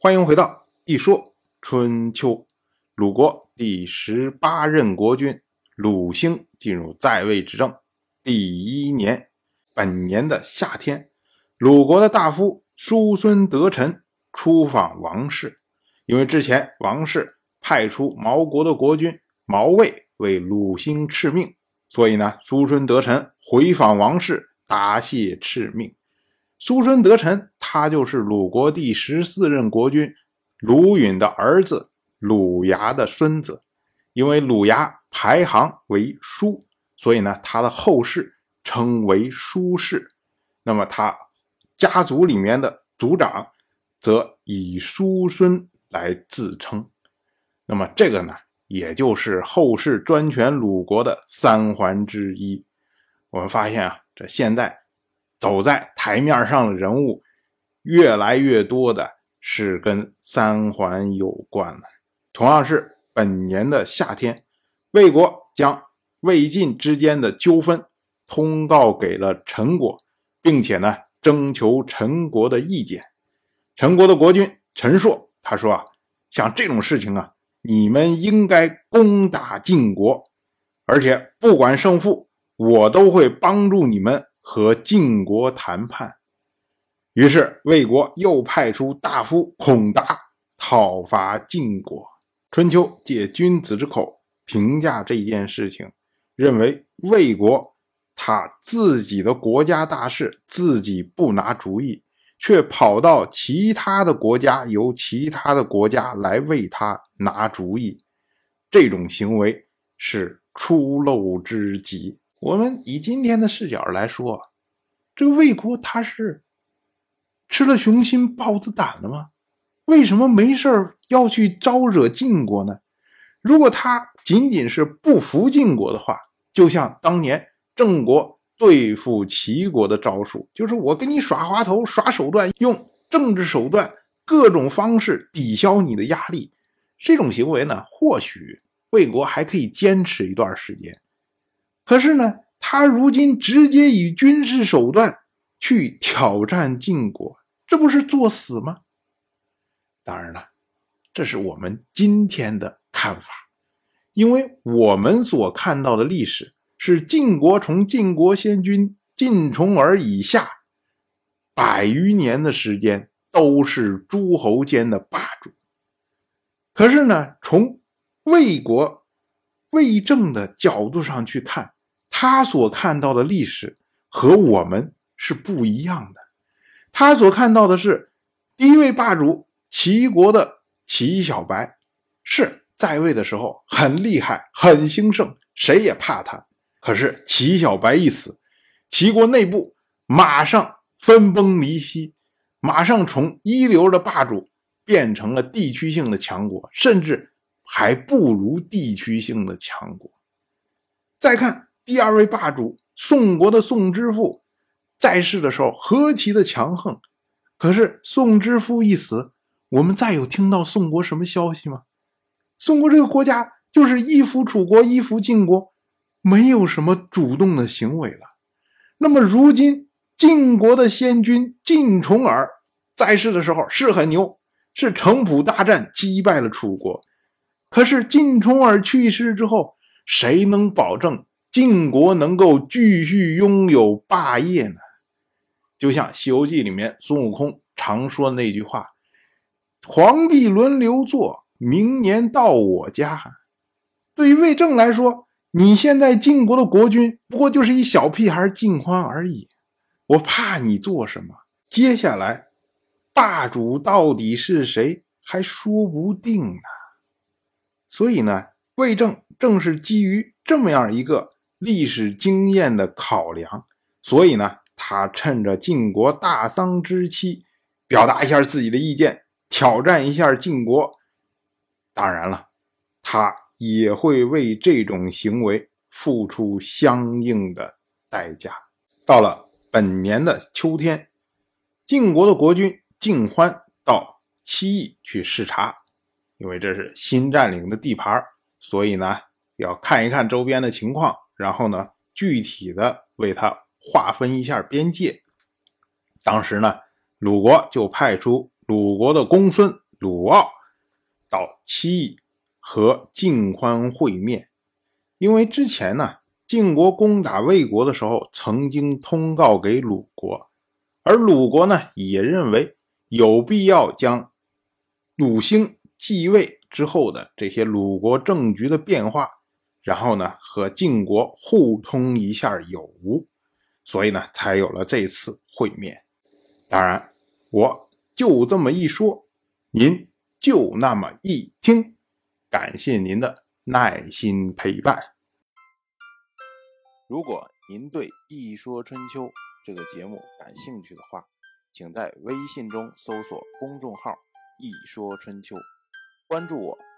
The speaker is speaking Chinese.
欢迎回到一说春秋。鲁国第十八任国君鲁兴进入在位执政第一年，本年的夏天，鲁国的大夫叔孙得臣出访王室，因为之前王室派出毛国的国君毛卫为鲁兴敕命，所以呢，叔孙得臣回访王室答谢敕命。叔孙得臣，他就是鲁国第十四任国君鲁允的儿子。鲁牙的孙子，因为鲁牙排行为叔，所以呢，他的后世称为叔氏。那么他家族里面的族长，则以叔孙来自称。那么这个呢，也就是后世专权鲁国的三环之一。我们发现啊，这现在走在台面上的人物，越来越多的是跟三环有关的。同样是本年的夏天，魏国将魏晋之间的纠纷通告给了陈国，并且呢征求陈国的意见。陈国的国君陈硕他说啊，像这种事情啊，你们应该攻打晋国，而且不管胜负，我都会帮助你们和晋国谈判。于是魏国又派出大夫孔达讨伐晋国。春秋借君子之口评价这件事情，认为魏国他自己的国家大事自己不拿主意，却跑到其他的国家，由其他的国家来为他拿主意，这种行为是出漏之极。我们以今天的视角来说，这个魏国他是吃了雄心豹子胆了吗？为什么没事要去招惹晋国呢？如果他仅仅是不服晋国的话，就像当年郑国对付齐国的招数，就是我跟你耍滑头、耍手段，用政治手段各种方式抵消你的压力。这种行为呢，或许魏国还可以坚持一段时间。可是呢，他如今直接以军事手段去挑战晋国，这不是作死吗？当然了，这是我们今天的看法，因为我们所看到的历史是晋国从晋国先君晋重耳以下百余年的时间都是诸侯间的霸主。可是呢，从魏国魏政的角度上去看，他所看到的历史和我们是不一样的。他所看到的是第一位霸主。齐国的齐小白是在位的时候很厉害、很兴盛，谁也怕他。可是齐小白一死，齐国内部马上分崩离析，马上从一流的霸主变成了地区性的强国，甚至还不如地区性的强国。再看第二位霸主宋国的宋之父，在世的时候何其的强横，可是宋之父一死。我们再有听到宋国什么消息吗？宋国这个国家就是依附楚国，依附晋国，没有什么主动的行为了。那么如今晋国的先君晋重耳在世的时候是很牛，是城濮大战击败了楚国。可是晋重耳去世之后，谁能保证晋国能够继续拥有霸业呢？就像《西游记》里面孙悟空常说那句话。皇帝轮流坐，明年到我家。对于魏征来说，你现在晋国的国君不过就是一小屁孩晋欢而已。我怕你做什么？接下来，霸主到底是谁，还说不定呢。所以呢，魏征正是基于这么样一个历史经验的考量，所以呢，他趁着晋国大丧之期，表达一下自己的意见。挑战一下晋国，当然了，他也会为这种行为付出相应的代价。到了本年的秋天，晋国的国君晋欢到七邑去视察，因为这是新占领的地盘，所以呢要看一看周边的情况，然后呢具体的为他划分一下边界。当时呢，鲁国就派出。鲁国的公孙鲁傲到戚邑和晋欢会面。因为之前呢，晋国攻打魏国的时候，曾经通告给鲁国，而鲁国呢也认为有必要将鲁兴继位之后的这些鲁国政局的变化，然后呢和晋国互通一下有无，所以呢才有了这次会面。当然，我就这么一说，您就那么一听，感谢您的耐心陪伴。如果您对《一说春秋》这个节目感兴趣的话，请在微信中搜索公众号“一说春秋”，关注我。